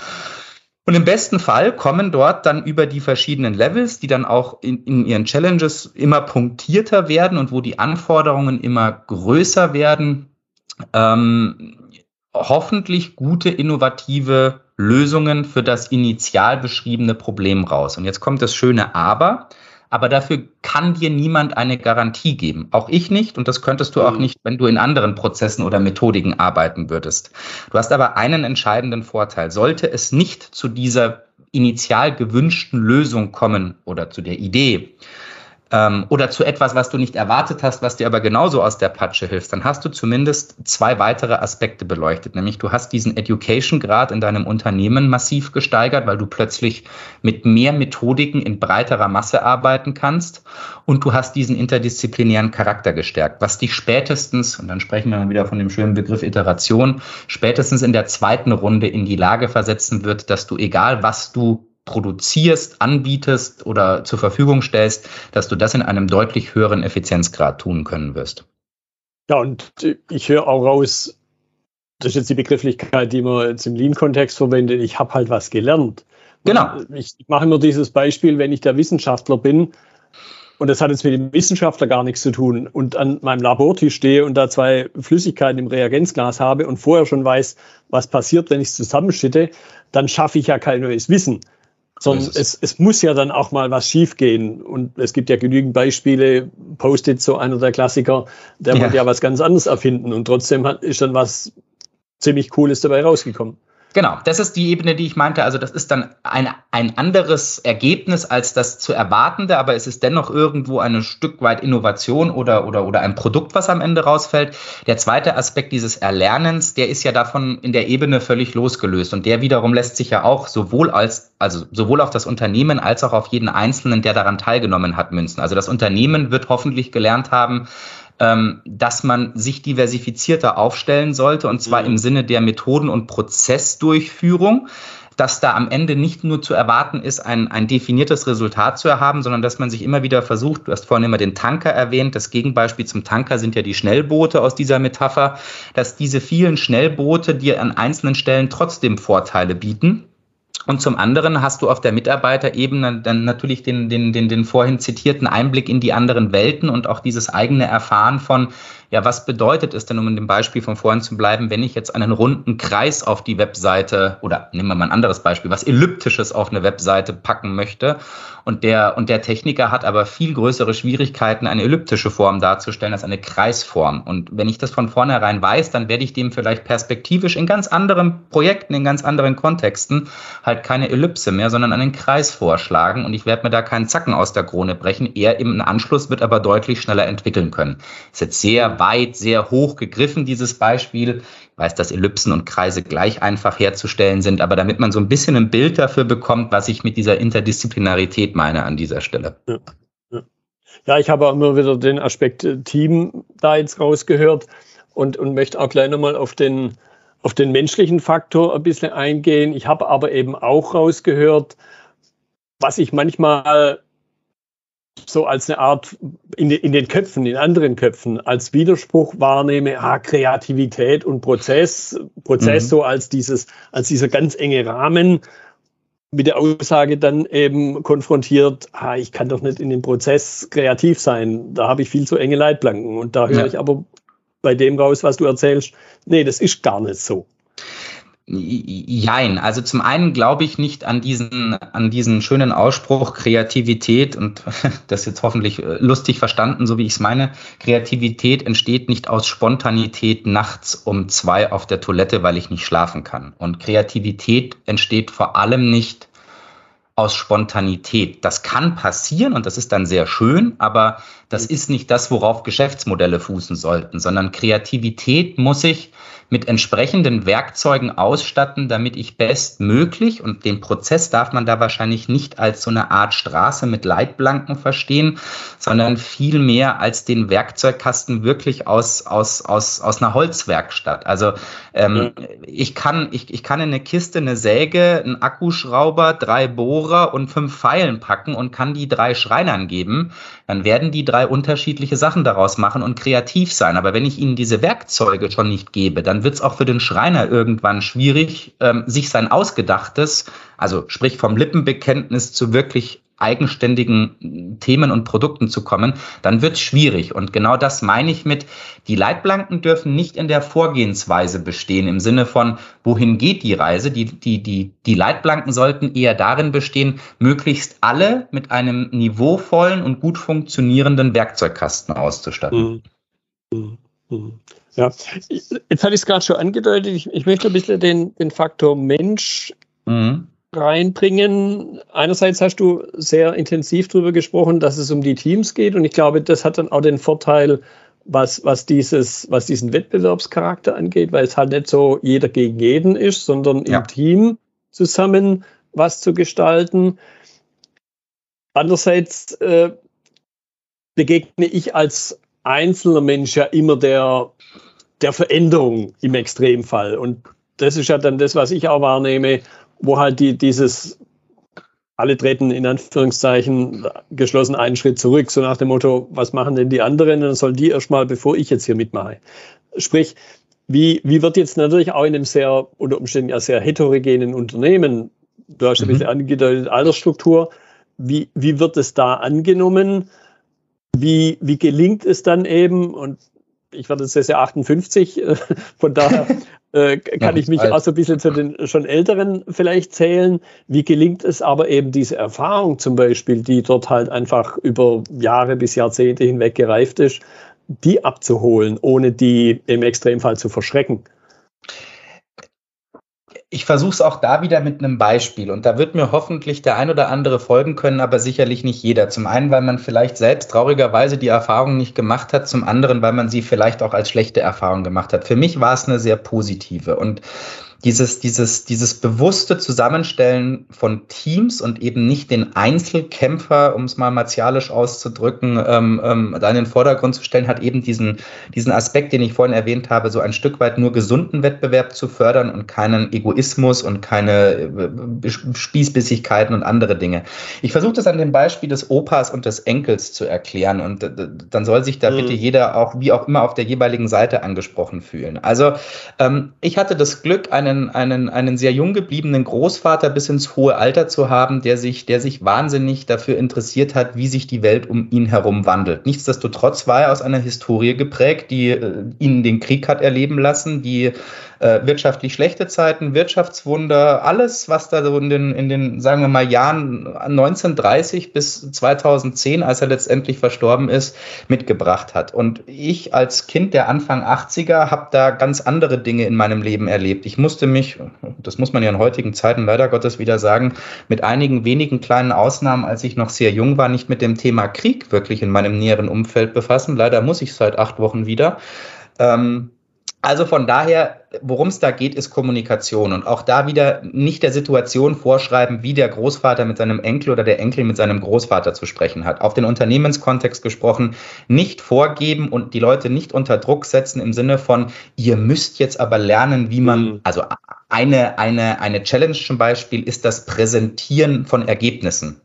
Und im besten Fall kommen dort dann über die verschiedenen Levels, die dann auch in, in, ihren Challenges immer punktierter werden und wo die Anforderungen immer größer werden, ähm, hoffentlich gute, innovative Lösungen für das initial beschriebene Problem raus. Und jetzt kommt das schöne Aber aber dafür kann dir niemand eine Garantie geben. Auch ich nicht und das könntest du auch mhm. nicht, wenn du in anderen Prozessen oder Methodiken arbeiten würdest. Du hast aber einen entscheidenden Vorteil. Sollte es nicht zu dieser initial gewünschten Lösung kommen oder zu der Idee, ähm, oder zu etwas, was du nicht erwartet hast, was dir aber genauso aus der Patsche hilft, dann hast du zumindest zwei weitere Aspekte beleuchtet. Nämlich du hast diesen Education-Grad in deinem Unternehmen massiv gesteigert, weil du plötzlich mit mehr Methodiken in breiterer Masse arbeiten kannst und du hast diesen interdisziplinären Charakter gestärkt, was dich spätestens, und dann sprechen wir mal wieder von dem schönen Begriff Iteration, spätestens in der zweiten Runde in die Lage versetzen wird, dass du, egal was du produzierst, anbietest oder zur Verfügung stellst, dass du das in einem deutlich höheren Effizienzgrad tun können wirst. Ja, und ich höre auch raus, das ist jetzt die Begrifflichkeit, die man jetzt im Lean-Kontext verwendet, ich habe halt was gelernt. Genau. Ich mache immer dieses Beispiel, wenn ich der Wissenschaftler bin, und das hat jetzt mit dem Wissenschaftler gar nichts zu tun, und an meinem Labortisch stehe und da zwei Flüssigkeiten im Reagenzglas habe und vorher schon weiß, was passiert, wenn ich es zusammenschütte, dann schaffe ich ja kein neues Wissen sondern es, es muss ja dann auch mal was schiefgehen. Und es gibt ja genügend Beispiele, Post-it, so einer der Klassiker, der ja. ja was ganz anderes erfinden und trotzdem hat, ist dann was ziemlich Cooles dabei rausgekommen. Genau, das ist die Ebene, die ich meinte. Also das ist dann ein, ein anderes Ergebnis als das zu erwartende, aber es ist dennoch irgendwo ein Stück weit Innovation oder, oder, oder ein Produkt, was am Ende rausfällt. Der zweite Aspekt dieses Erlernens, der ist ja davon in der Ebene völlig losgelöst und der wiederum lässt sich ja auch sowohl als, also sowohl auf das Unternehmen als auch auf jeden Einzelnen, der daran teilgenommen hat, münzen. Also das Unternehmen wird hoffentlich gelernt haben, ähm, dass man sich diversifizierter aufstellen sollte, und zwar mhm. im Sinne der Methoden- und Prozessdurchführung. dass da am Ende nicht nur zu erwarten ist, ein, ein definiertes Resultat zu erhaben, sondern dass man sich immer wieder versucht, du hast vorhin immer den Tanker erwähnt, das Gegenbeispiel zum Tanker sind ja die Schnellboote aus dieser Metapher, dass diese vielen Schnellboote dir an einzelnen Stellen trotzdem Vorteile bieten und zum anderen hast du auf der Mitarbeiterebene dann natürlich den, den, den, den vorhin zitierten Einblick in die anderen Welten und auch dieses eigene Erfahren von, ja, was bedeutet es denn, um in dem Beispiel von vorhin zu bleiben, wenn ich jetzt einen runden Kreis auf die Webseite oder nehmen wir mal ein anderes Beispiel, was Elliptisches auf eine Webseite packen möchte und der, und der Techniker hat aber viel größere Schwierigkeiten, eine elliptische Form darzustellen als eine Kreisform. Und wenn ich das von vornherein weiß, dann werde ich dem vielleicht perspektivisch in ganz anderen Projekten, in ganz anderen Kontexten halt keine Ellipse mehr, sondern einen Kreis vorschlagen und ich werde mir da keinen Zacken aus der Krone brechen. Er im Anschluss wird aber deutlich schneller entwickeln können. ist jetzt sehr weit, sehr hoch gegriffen, dieses Beispiel. Ich weiß, dass Ellipsen und Kreise gleich einfach herzustellen sind, aber damit man so ein bisschen ein Bild dafür bekommt, was ich mit dieser Interdisziplinarität meine an dieser Stelle. Ja, ja. ja ich habe auch immer wieder den Aspekt äh, Team da jetzt rausgehört und, und möchte auch gleich nochmal auf den, auf den menschlichen Faktor ein bisschen eingehen. Ich habe aber eben auch rausgehört, was ich manchmal so als eine Art in, in, den Köpfen, in anderen Köpfen, als Widerspruch wahrnehme, ah, Kreativität und Prozess, Prozess mhm. so als dieses, als dieser ganz enge Rahmen mit der Aussage dann eben konfrontiert, ah, ich kann doch nicht in dem Prozess kreativ sein, da habe ich viel zu enge Leitplanken. Und da höre ja. ich aber bei dem raus, was du erzählst, nee, das ist gar nicht so. Jein. Also zum einen glaube ich nicht an diesen, an diesen schönen Ausspruch Kreativität und das jetzt hoffentlich äh, lustig verstanden, so wie ich es meine. Kreativität entsteht nicht aus Spontanität nachts um zwei auf der Toilette, weil ich nicht schlafen kann. Und Kreativität entsteht vor allem nicht aus Spontanität. Das kann passieren und das ist dann sehr schön, aber das mhm. ist nicht das, worauf Geschäftsmodelle fußen sollten, sondern Kreativität muss ich mit entsprechenden Werkzeugen ausstatten, damit ich bestmöglich, und den Prozess darf man da wahrscheinlich nicht als so eine Art Straße mit Leitplanken verstehen, sondern viel mehr als den Werkzeugkasten wirklich aus, aus, aus, aus einer Holzwerkstatt. Also ähm, ja. ich, kann, ich, ich kann in eine Kiste eine Säge, einen Akkuschrauber, drei Bohrer und fünf Pfeilen packen und kann die drei Schreinern geben. Dann werden die drei unterschiedliche Sachen daraus machen und kreativ sein. Aber wenn ich ihnen diese Werkzeuge schon nicht gebe, dann wird es auch für den Schreiner irgendwann schwierig, ähm, sich sein Ausgedachtes, also sprich vom Lippenbekenntnis zu wirklich eigenständigen Themen und Produkten zu kommen, dann wird es schwierig. Und genau das meine ich mit, die Leitplanken dürfen nicht in der Vorgehensweise bestehen, im Sinne von, wohin geht die Reise? Die, die, die, die Leitplanken sollten eher darin bestehen, möglichst alle mit einem niveauvollen und gut funktionierenden Werkzeugkasten auszustatten. Mhm. Mhm. mhm. Ja, jetzt hatte ich es gerade schon angedeutet. Ich, ich, möchte ein bisschen den, den Faktor Mensch mhm. Reinbringen. Einerseits hast du sehr intensiv darüber gesprochen, dass es um die Teams geht. Und ich glaube, das hat dann auch den Vorteil, was, was, dieses, was diesen Wettbewerbscharakter angeht, weil es halt nicht so jeder gegen jeden ist, sondern ja. im Team zusammen was zu gestalten. Andererseits äh, begegne ich als einzelner Mensch ja immer der der Veränderung im Extremfall. Und das ist ja dann das, was ich auch wahrnehme, wo halt die, dieses alle treten in Anführungszeichen geschlossen einen Schritt zurück, so nach dem Motto, was machen denn die anderen? Dann sollen die erstmal, bevor ich jetzt hier mitmache. Sprich, wie, wie wird jetzt natürlich auch in einem sehr, unter Umständen ja sehr heterogenen Unternehmen, du hast ein mhm. bisschen angedeutet, Altersstruktur, wie, wie wird es da angenommen? Wie, wie gelingt es dann eben, und ich werde jetzt ja 58, äh, von daher äh, kann ja, ich mich alt. auch so ein bisschen zu den schon Älteren vielleicht zählen. Wie gelingt es aber eben diese Erfahrung zum Beispiel, die dort halt einfach über Jahre bis Jahrzehnte hinweg gereift ist, die abzuholen, ohne die im Extremfall zu verschrecken? Ich versuche es auch da wieder mit einem Beispiel. Und da wird mir hoffentlich der ein oder andere folgen können, aber sicherlich nicht jeder. Zum einen, weil man vielleicht selbst traurigerweise die Erfahrung nicht gemacht hat, zum anderen, weil man sie vielleicht auch als schlechte Erfahrung gemacht hat. Für mich war es eine sehr positive. Und dieses, dieses, dieses bewusste Zusammenstellen von Teams und eben nicht den Einzelkämpfer, um es mal martialisch auszudrücken, ähm, ähm, da in den Vordergrund zu stellen, hat eben diesen, diesen Aspekt, den ich vorhin erwähnt habe, so ein Stück weit nur gesunden Wettbewerb zu fördern und keinen Egoismus und keine äh, Spießbissigkeiten und andere Dinge. Ich versuche das an dem Beispiel des Opas und des Enkels zu erklären und äh, dann soll sich da mhm. bitte jeder auch, wie auch immer, auf der jeweiligen Seite angesprochen fühlen. Also ähm, ich hatte das Glück, einen, einen, einen sehr jung gebliebenen Großvater bis ins hohe Alter zu haben, der sich, der sich wahnsinnig dafür interessiert hat, wie sich die Welt um ihn herum wandelt. Nichtsdestotrotz war er aus einer Historie geprägt, die äh, ihn den Krieg hat erleben lassen, die äh, wirtschaftlich schlechte Zeiten, Wirtschaftswunder, alles, was da so in den, in den, sagen wir mal, Jahren 1930 bis 2010, als er letztendlich verstorben ist, mitgebracht hat. Und ich als Kind der Anfang 80er habe da ganz andere Dinge in meinem Leben erlebt. Ich musste mich, das muss man ja in heutigen Zeiten leider Gottes wieder sagen, mit einigen wenigen kleinen Ausnahmen, als ich noch sehr jung war, nicht mit dem Thema Krieg wirklich in meinem näheren Umfeld befassen. Leider muss ich seit acht Wochen wieder. Ähm, also von daher, worum es da geht, ist Kommunikation und auch da wieder nicht der Situation vorschreiben, wie der Großvater mit seinem Enkel oder der Enkel mit seinem Großvater zu sprechen hat. Auf den Unternehmenskontext gesprochen, nicht vorgeben und die Leute nicht unter Druck setzen im Sinne von, ihr müsst jetzt aber lernen, wie man, mhm. also eine, eine, eine Challenge zum Beispiel ist das Präsentieren von Ergebnissen.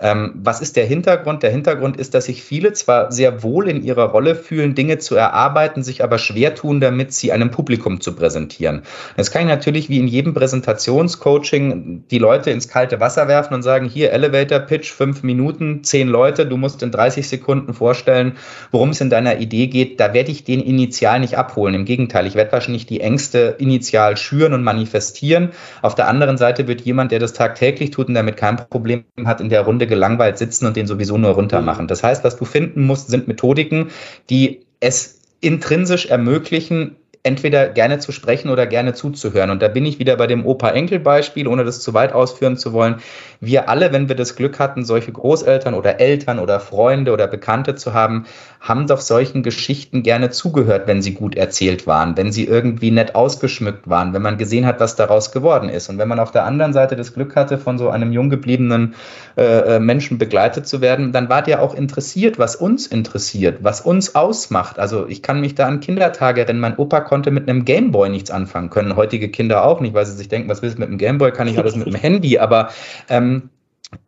Ähm, was ist der Hintergrund? Der Hintergrund ist, dass sich viele zwar sehr wohl in ihrer Rolle fühlen, Dinge zu erarbeiten, sich aber schwer tun, damit sie einem Publikum zu präsentieren. Jetzt kann ich natürlich wie in jedem Präsentationscoaching die Leute ins kalte Wasser werfen und sagen, hier Elevator Pitch, fünf Minuten, zehn Leute, du musst in 30 Sekunden vorstellen, worum es in deiner Idee geht. Da werde ich den initial nicht abholen. Im Gegenteil, ich werde wahrscheinlich die Ängste initial schüren und manifestieren manifestieren. Auf der anderen Seite wird jemand, der das tagtäglich tut und damit kein Problem hat, in der Runde gelangweilt sitzen und den sowieso nur runter machen. Das heißt, was du finden musst, sind Methodiken, die es intrinsisch ermöglichen, entweder gerne zu sprechen oder gerne zuzuhören. Und da bin ich wieder bei dem Opa-Enkel-Beispiel, ohne das zu weit ausführen zu wollen. Wir alle, wenn wir das Glück hatten, solche Großeltern oder Eltern oder Freunde oder Bekannte zu haben, haben doch solchen Geschichten gerne zugehört, wenn sie gut erzählt waren, wenn sie irgendwie nett ausgeschmückt waren, wenn man gesehen hat, was daraus geworden ist. Und wenn man auf der anderen Seite das Glück hatte, von so einem jung gebliebenen äh, äh Menschen begleitet zu werden, dann war der auch interessiert, was uns interessiert, was uns ausmacht. Also ich kann mich da an Kindertage erinnern. Mein Opa konnte mit einem Gameboy nichts anfangen können. Heutige Kinder auch nicht, weil sie sich denken, was willst du mit einem Gameboy? Kann ich alles mit dem Handy. Aber ähm,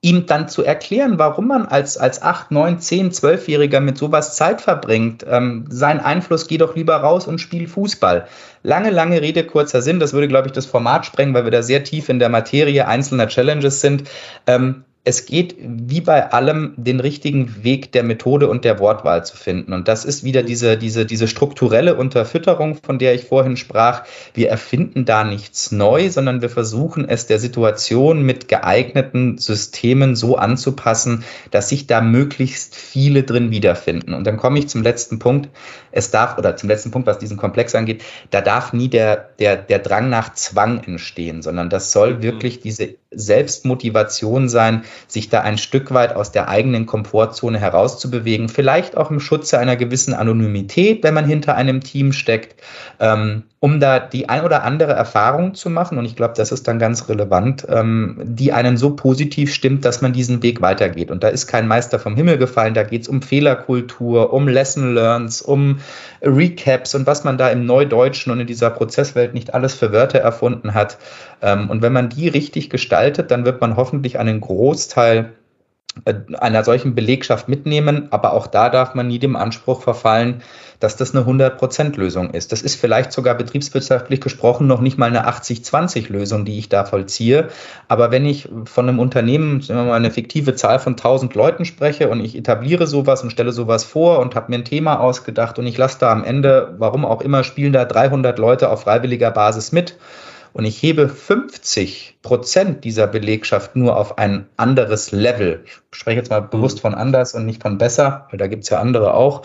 ihm dann zu erklären, warum man als, als 8, 9, 10, 12-Jähriger mit sowas Zeit verbringt. Ähm, sein Einfluss, geh doch lieber raus und spiel Fußball. Lange, lange Rede, kurzer Sinn. Das würde, glaube ich, das Format sprengen, weil wir da sehr tief in der Materie einzelner Challenges sind. Ähm, es geht wie bei allem den richtigen Weg der Methode und der Wortwahl zu finden. Und das ist wieder diese, diese, diese strukturelle Unterfütterung, von der ich vorhin sprach. Wir erfinden da nichts neu, sondern wir versuchen es der Situation mit geeigneten Systemen so anzupassen, dass sich da möglichst viele drin wiederfinden. Und dann komme ich zum letzten Punkt. Es darf, oder zum letzten Punkt, was diesen Komplex angeht, da darf nie der, der, der Drang nach Zwang entstehen, sondern das soll mhm. wirklich diese Selbstmotivation sein, sich da ein Stück weit aus der eigenen Komfortzone herauszubewegen, vielleicht auch im Schutze einer gewissen Anonymität, wenn man hinter einem Team steckt, ähm, um da die ein oder andere Erfahrung zu machen. Und ich glaube, das ist dann ganz relevant, ähm, die einen so positiv stimmt, dass man diesen Weg weitergeht. Und da ist kein Meister vom Himmel gefallen. Da geht es um Fehlerkultur, um Lesson Learns, um Recaps und was man da im Neudeutschen und in dieser Prozesswelt nicht alles für Wörter erfunden hat. Ähm, und wenn man die richtig gestaltet, dann wird man hoffentlich einen Großteil äh, einer solchen Belegschaft mitnehmen, aber auch da darf man nie dem Anspruch verfallen, dass das eine 100%-Lösung ist. Das ist vielleicht sogar betriebswirtschaftlich gesprochen noch nicht mal eine 80-20-Lösung, die ich da vollziehe. Aber wenn ich von einem Unternehmen sagen wir mal, eine fiktive Zahl von 1000 Leuten spreche und ich etabliere sowas und stelle sowas vor und habe mir ein Thema ausgedacht und ich lasse da am Ende, warum auch immer, spielen da 300 Leute auf freiwilliger Basis mit, und ich hebe 50 Prozent dieser Belegschaft nur auf ein anderes Level, ich spreche jetzt mal bewusst mhm. von anders und nicht von besser, weil da gibt es ja andere auch,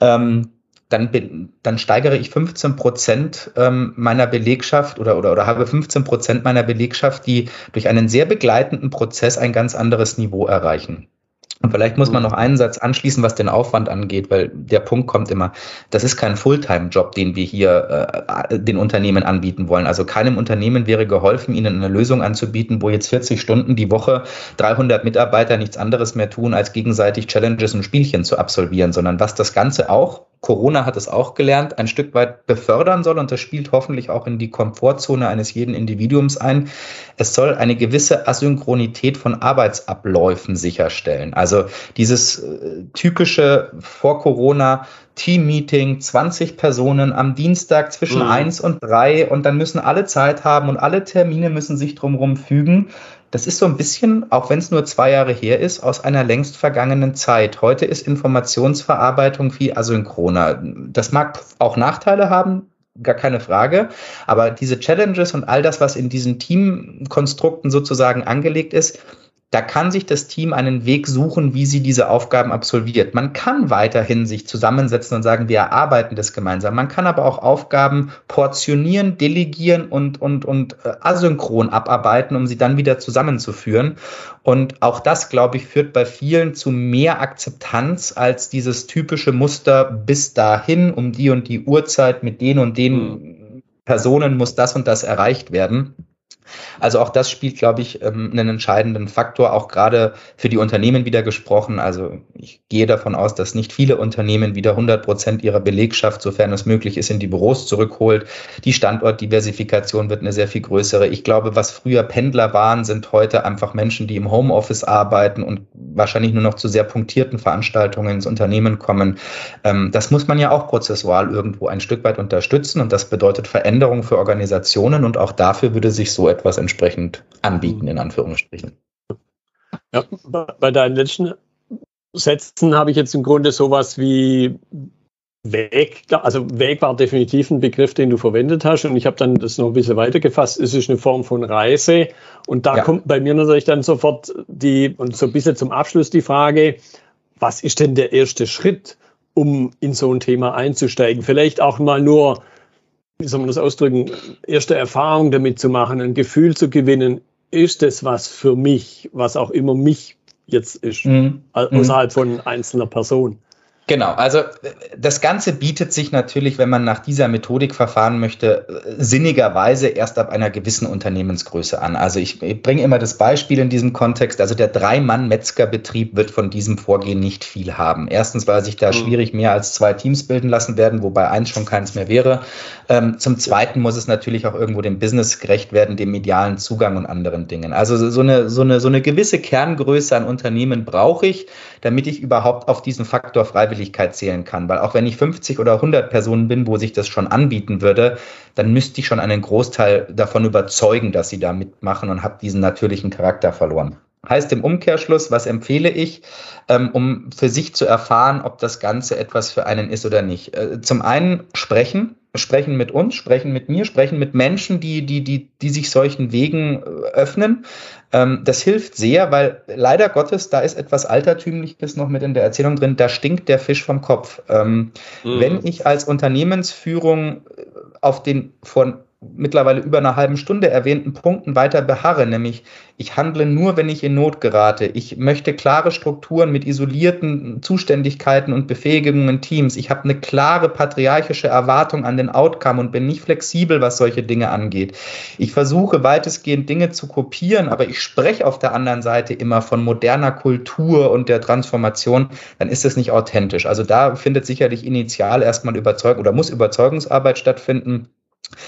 ähm, dann, bin, dann steigere ich 15 Prozent ähm, meiner Belegschaft oder, oder, oder habe 15 Prozent meiner Belegschaft, die durch einen sehr begleitenden Prozess ein ganz anderes Niveau erreichen. Und vielleicht muss man noch einen Satz anschließen, was den Aufwand angeht, weil der Punkt kommt immer, das ist kein Fulltime-Job, den wir hier äh, den Unternehmen anbieten wollen. Also keinem Unternehmen wäre geholfen, ihnen eine Lösung anzubieten, wo jetzt 40 Stunden die Woche 300 Mitarbeiter nichts anderes mehr tun, als gegenseitig Challenges und Spielchen zu absolvieren, sondern was das Ganze auch Corona hat es auch gelernt, ein Stück weit befördern soll und das spielt hoffentlich auch in die Komfortzone eines jeden Individuums ein. Es soll eine gewisse Asynchronität von Arbeitsabläufen sicherstellen. Also dieses äh, typische vor Corona Team-Meeting, 20 Personen am Dienstag zwischen mhm. 1 und 3 und dann müssen alle Zeit haben und alle Termine müssen sich drumherum fügen. Das ist so ein bisschen, auch wenn es nur zwei Jahre her ist, aus einer längst vergangenen Zeit. Heute ist Informationsverarbeitung viel asynchroner. Das mag auch Nachteile haben, gar keine Frage. Aber diese Challenges und all das, was in diesen Teamkonstrukten sozusagen angelegt ist, da kann sich das Team einen Weg suchen, wie sie diese Aufgaben absolviert. Man kann weiterhin sich zusammensetzen und sagen, wir erarbeiten das gemeinsam. Man kann aber auch Aufgaben portionieren, delegieren und, und, und äh, asynchron abarbeiten, um sie dann wieder zusammenzuführen. Und auch das, glaube ich, führt bei vielen zu mehr Akzeptanz als dieses typische Muster bis dahin, um die und die Uhrzeit mit den und den hm. Personen muss das und das erreicht werden. Also auch das spielt, glaube ich, ähm, einen entscheidenden Faktor, auch gerade für die Unternehmen wieder gesprochen. Also ich gehe davon aus, dass nicht viele Unternehmen wieder 100 Prozent ihrer Belegschaft, sofern es möglich ist, in die Büros zurückholt. Die Standortdiversifikation wird eine sehr viel größere. Ich glaube, was früher Pendler waren, sind heute einfach Menschen, die im Homeoffice arbeiten und wahrscheinlich nur noch zu sehr punktierten Veranstaltungen ins Unternehmen kommen. Ähm, das muss man ja auch prozessual irgendwo ein Stück weit unterstützen und das bedeutet Veränderung für Organisationen und auch dafür würde sich so etwas entsprechend anbieten, in Anführungsstrichen. Ja, bei deinen letzten Sätzen habe ich jetzt im Grunde sowas wie Weg, also Weg war definitiv ein Begriff, den du verwendet hast und ich habe dann das noch ein bisschen weitergefasst. Es ist eine Form von Reise und da ja. kommt bei mir natürlich dann sofort die, und so ein bisschen zum Abschluss die Frage, was ist denn der erste Schritt, um in so ein Thema einzusteigen? Vielleicht auch mal nur wie soll man das ausdrücken, erste Erfahrung damit zu machen, ein Gefühl zu gewinnen, ist es was für mich, was auch immer mich jetzt ist, mhm. außerhalb von einzelner Person. Genau, also das Ganze bietet sich natürlich, wenn man nach dieser Methodik verfahren möchte, sinnigerweise erst ab einer gewissen Unternehmensgröße an. Also ich, ich bringe immer das Beispiel in diesem Kontext. Also der Drei-Mann-Metzgerbetrieb wird von diesem Vorgehen nicht viel haben. Erstens, weil sich da mhm. schwierig mehr als zwei Teams bilden lassen werden, wobei eins schon keins mehr wäre. Ähm, zum Zweiten muss es natürlich auch irgendwo dem Business gerecht werden, dem medialen Zugang und anderen Dingen. Also so eine, so eine, so eine gewisse Kerngröße an Unternehmen brauche ich, damit ich überhaupt auf diesen Faktor freiwillig Freiwilligkeit zählen kann. Weil auch wenn ich 50 oder 100 Personen bin, wo sich das schon anbieten würde, dann müsste ich schon einen Großteil davon überzeugen, dass sie da mitmachen und habe diesen natürlichen Charakter verloren. Heißt im Umkehrschluss, was empfehle ich, ähm, um für sich zu erfahren, ob das Ganze etwas für einen ist oder nicht? Äh, zum einen sprechen, sprechen mit uns, sprechen mit mir, sprechen mit Menschen, die, die, die, die sich solchen Wegen äh, öffnen. Ähm, das hilft sehr, weil leider Gottes, da ist etwas Altertümliches noch mit in der Erzählung drin, da stinkt der Fisch vom Kopf. Ähm, mhm. Wenn ich als Unternehmensführung auf den von mittlerweile über einer halben Stunde erwähnten Punkten weiter beharre, nämlich ich handle nur, wenn ich in Not gerate. Ich möchte klare Strukturen mit isolierten Zuständigkeiten und Befähigungen in Teams. Ich habe eine klare patriarchische Erwartung an den Outcome und bin nicht flexibel, was solche Dinge angeht. Ich versuche weitestgehend Dinge zu kopieren, aber ich spreche auf der anderen Seite immer von moderner Kultur und der Transformation, dann ist es nicht authentisch. Also da findet sicherlich initial erstmal Überzeugung oder muss Überzeugungsarbeit stattfinden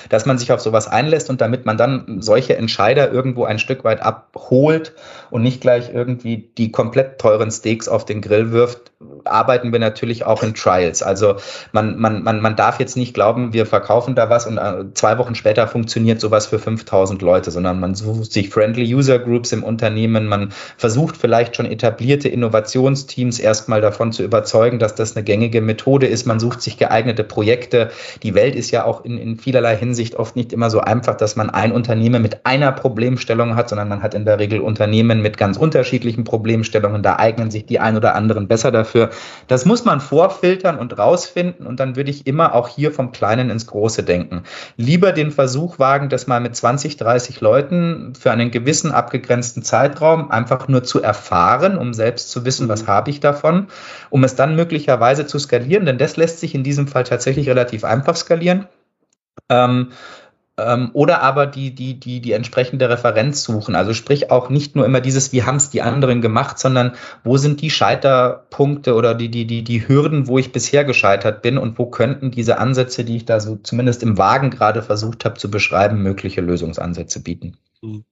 dass man sich auf sowas einlässt und damit man dann solche Entscheider irgendwo ein Stück weit abholt und nicht gleich irgendwie die komplett teuren Steaks auf den Grill wirft, arbeiten wir natürlich auch in Trials. Also man, man, man, man darf jetzt nicht glauben, wir verkaufen da was und äh, zwei Wochen später funktioniert sowas für 5000 Leute, sondern man sucht sich Friendly User Groups im Unternehmen, man versucht vielleicht schon etablierte Innovationsteams erstmal davon zu überzeugen, dass das eine gängige Methode ist, man sucht sich geeignete Projekte. Die Welt ist ja auch in, in vielerlei Hinsicht oft nicht immer so einfach, dass man ein Unternehmen mit einer Problemstellung hat, sondern man hat in der Regel Unternehmen mit ganz unterschiedlichen Problemstellungen. Da eignen sich die ein oder anderen besser dafür dafür. Das muss man vorfiltern und rausfinden und dann würde ich immer auch hier vom Kleinen ins Große denken. Lieber den Versuch wagen, das mal mit 20, 30 Leuten für einen gewissen abgegrenzten Zeitraum einfach nur zu erfahren, um selbst zu wissen, was mhm. habe ich davon, um es dann möglicherweise zu skalieren, denn das lässt sich in diesem Fall tatsächlich relativ einfach skalieren. Ähm, ähm, oder aber die, die, die, die entsprechende Referenz suchen. Also sprich auch nicht nur immer dieses, wie haben es die anderen gemacht, sondern wo sind die Scheiterpunkte oder die, die, die, die Hürden, wo ich bisher gescheitert bin und wo könnten diese Ansätze, die ich da so zumindest im Wagen gerade versucht habe zu beschreiben, mögliche Lösungsansätze bieten. Hm.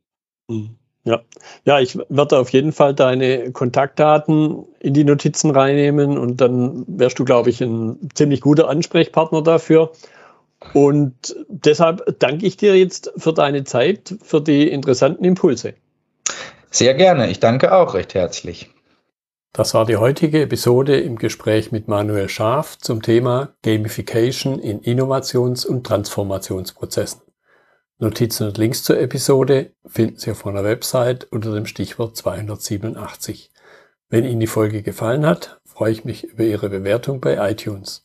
Hm. Ja, ja, ich werde auf jeden Fall deine Kontaktdaten in die Notizen reinnehmen und dann wärst du, glaube ich, ein ziemlich guter Ansprechpartner dafür. Und deshalb danke ich dir jetzt für deine Zeit, für die interessanten Impulse. Sehr gerne. Ich danke auch recht herzlich. Das war die heutige Episode im Gespräch mit Manuel Schaaf zum Thema Gamification in Innovations- und Transformationsprozessen. Notizen und Links zur Episode finden Sie auf meiner Website unter dem Stichwort 287. Wenn Ihnen die Folge gefallen hat, freue ich mich über Ihre Bewertung bei iTunes.